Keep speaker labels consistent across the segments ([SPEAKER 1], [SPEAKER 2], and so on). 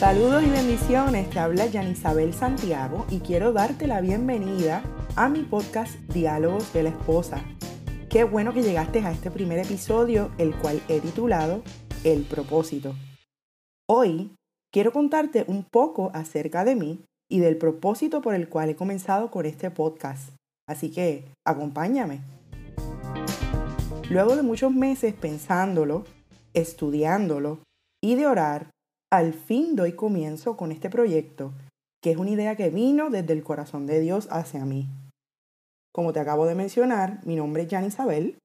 [SPEAKER 1] Saludos y bendiciones, te habla Yanisabel Santiago y quiero darte la bienvenida a mi podcast Diálogos de la Esposa. Qué bueno que llegaste a este primer episodio, el cual he titulado El propósito. Hoy quiero contarte un poco acerca de mí y del propósito por el cual he comenzado con este podcast. Así que acompáñame. Luego de muchos meses pensándolo, estudiándolo y de orar, al fin doy comienzo con este proyecto, que es una idea que vino desde el corazón de Dios hacia mí. Como te acabo de mencionar, mi nombre es Jan Isabel,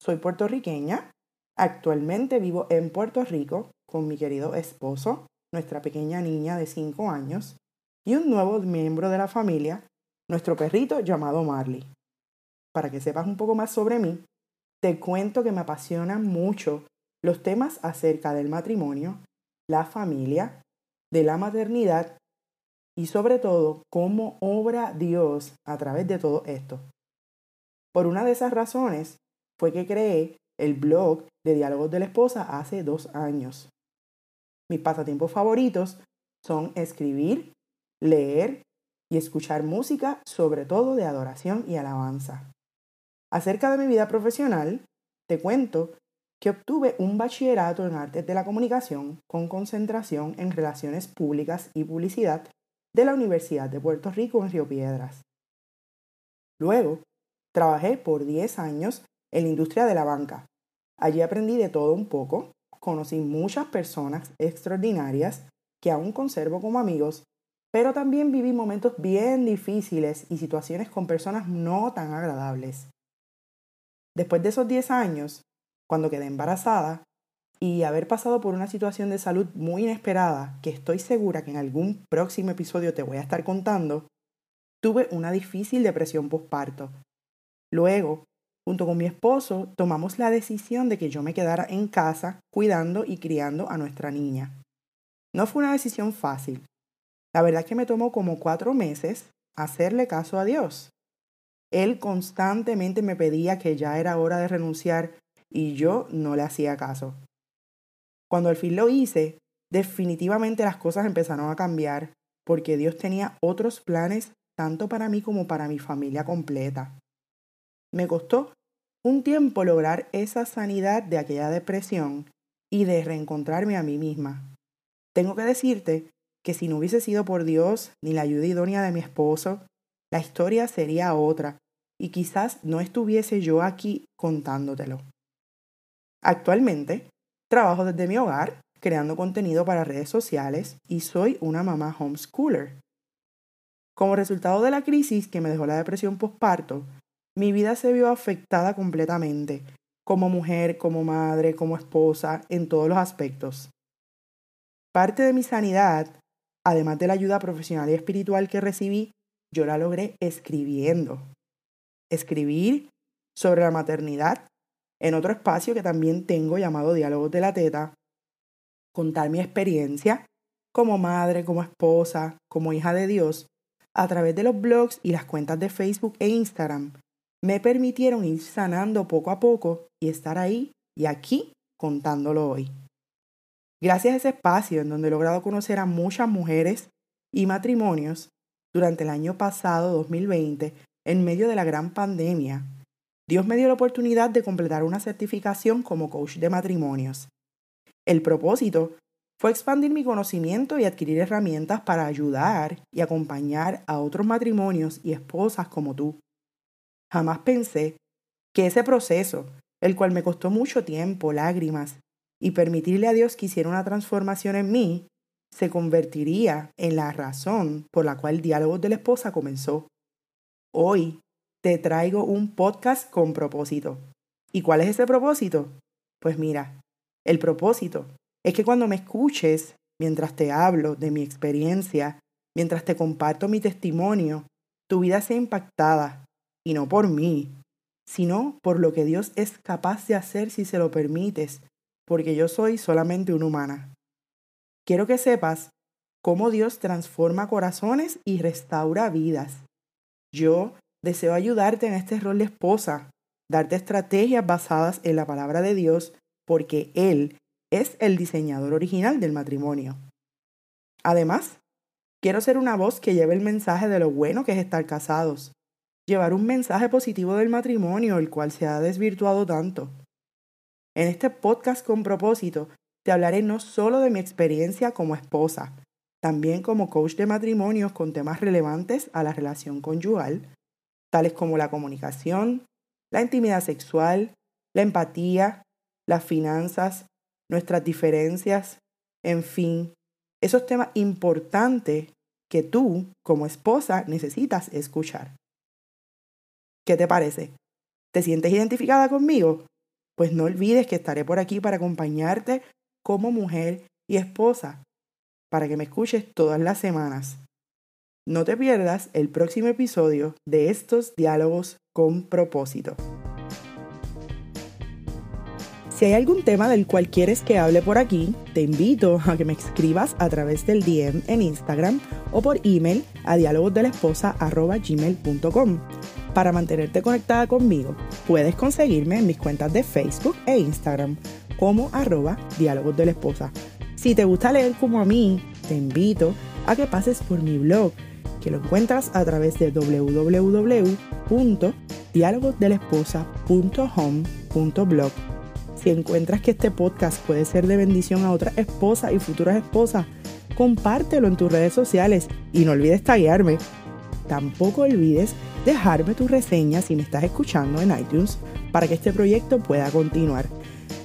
[SPEAKER 1] soy puertorriqueña, actualmente vivo en Puerto Rico con mi querido esposo, nuestra pequeña niña de 5 años y un nuevo miembro de la familia, nuestro perrito llamado Marley. Para que sepas un poco más sobre mí, te cuento que me apasionan mucho los temas acerca del matrimonio la familia, de la maternidad y sobre todo cómo obra Dios a través de todo esto. Por una de esas razones fue que creé el blog de Diálogos de la Esposa hace dos años. Mis pasatiempos favoritos son escribir, leer y escuchar música, sobre todo de adoración y alabanza. Acerca de mi vida profesional, te cuento que obtuve un bachillerato en artes de la comunicación con concentración en relaciones públicas y publicidad de la Universidad de Puerto Rico en Río Piedras. Luego, trabajé por 10 años en la industria de la banca. Allí aprendí de todo un poco, conocí muchas personas extraordinarias que aún conservo como amigos, pero también viví momentos bien difíciles y situaciones con personas no tan agradables. Después de esos 10 años, cuando quedé embarazada y haber pasado por una situación de salud muy inesperada, que estoy segura que en algún próximo episodio te voy a estar contando, tuve una difícil depresión postparto. Luego, junto con mi esposo, tomamos la decisión de que yo me quedara en casa cuidando y criando a nuestra niña. No fue una decisión fácil. La verdad es que me tomó como cuatro meses hacerle caso a Dios. Él constantemente me pedía que ya era hora de renunciar y yo no le hacía caso. Cuando al fin lo hice, definitivamente las cosas empezaron a cambiar porque Dios tenía otros planes tanto para mí como para mi familia completa. Me costó un tiempo lograr esa sanidad de aquella depresión y de reencontrarme a mí misma. Tengo que decirte que si no hubiese sido por Dios ni la ayuda idónea de mi esposo, la historia sería otra y quizás no estuviese yo aquí contándotelo. Actualmente, trabajo desde mi hogar, creando contenido para redes sociales y soy una mamá homeschooler. Como resultado de la crisis que me dejó la depresión postparto, mi vida se vio afectada completamente, como mujer, como madre, como esposa, en todos los aspectos. Parte de mi sanidad, además de la ayuda profesional y espiritual que recibí, yo la logré escribiendo. Escribir sobre la maternidad, en otro espacio que también tengo llamado Diálogos de la Teta, contar mi experiencia como madre, como esposa, como hija de Dios, a través de los blogs y las cuentas de Facebook e Instagram, me permitieron ir sanando poco a poco y estar ahí y aquí contándolo hoy. Gracias a ese espacio en donde he logrado conocer a muchas mujeres y matrimonios durante el año pasado 2020, en medio de la gran pandemia, Dios me dio la oportunidad de completar una certificación como coach de matrimonios. El propósito fue expandir mi conocimiento y adquirir herramientas para ayudar y acompañar a otros matrimonios y esposas como tú. Jamás pensé que ese proceso, el cual me costó mucho tiempo, lágrimas, y permitirle a Dios que hiciera una transformación en mí, se convertiría en la razón por la cual el diálogo de la esposa comenzó. Hoy te traigo un podcast con propósito. ¿Y cuál es ese propósito? Pues mira, el propósito es que cuando me escuches, mientras te hablo de mi experiencia, mientras te comparto mi testimonio, tu vida sea impactada, y no por mí, sino por lo que Dios es capaz de hacer si se lo permites, porque yo soy solamente una humana. Quiero que sepas cómo Dios transforma corazones y restaura vidas. Yo deseo ayudarte en este rol de esposa, darte estrategias basadas en la palabra de Dios, porque Él es el diseñador original del matrimonio. Además, quiero ser una voz que lleve el mensaje de lo bueno que es estar casados, llevar un mensaje positivo del matrimonio, el cual se ha desvirtuado tanto. En este podcast con propósito, te hablaré no solo de mi experiencia como esposa, también como coach de matrimonios con temas relevantes a la relación conyugal, tales como la comunicación, la intimidad sexual, la empatía, las finanzas, nuestras diferencias, en fin, esos temas importantes que tú, como esposa, necesitas escuchar. ¿Qué te parece? ¿Te sientes identificada conmigo? Pues no olvides que estaré por aquí para acompañarte como mujer y esposa, para que me escuches todas las semanas. No te pierdas el próximo episodio de estos diálogos con propósito. Si hay algún tema del cual quieres que hable por aquí, te invito a que me escribas a través del DM en Instagram o por email a dialogosdelesposa.gmail.com. Para mantenerte conectada conmigo, puedes conseguirme en mis cuentas de Facebook e Instagram como arroba diálogos de esposa. Si te gusta leer como a mí, te invito a que pases por mi blog, que lo encuentras a través de www.dialogosdelesposa.home.blog si encuentras que este podcast puede ser de bendición a otras esposas y futuras esposas, compártelo en tus redes sociales y no olvides taguearme. Tampoco olvides dejarme tu reseña si me estás escuchando en iTunes para que este proyecto pueda continuar.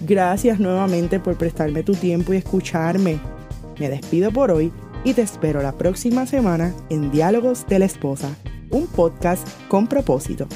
[SPEAKER 1] Gracias nuevamente por prestarme tu tiempo y escucharme. Me despido por hoy y te espero la próxima semana en Diálogos de la Esposa, un podcast con propósito.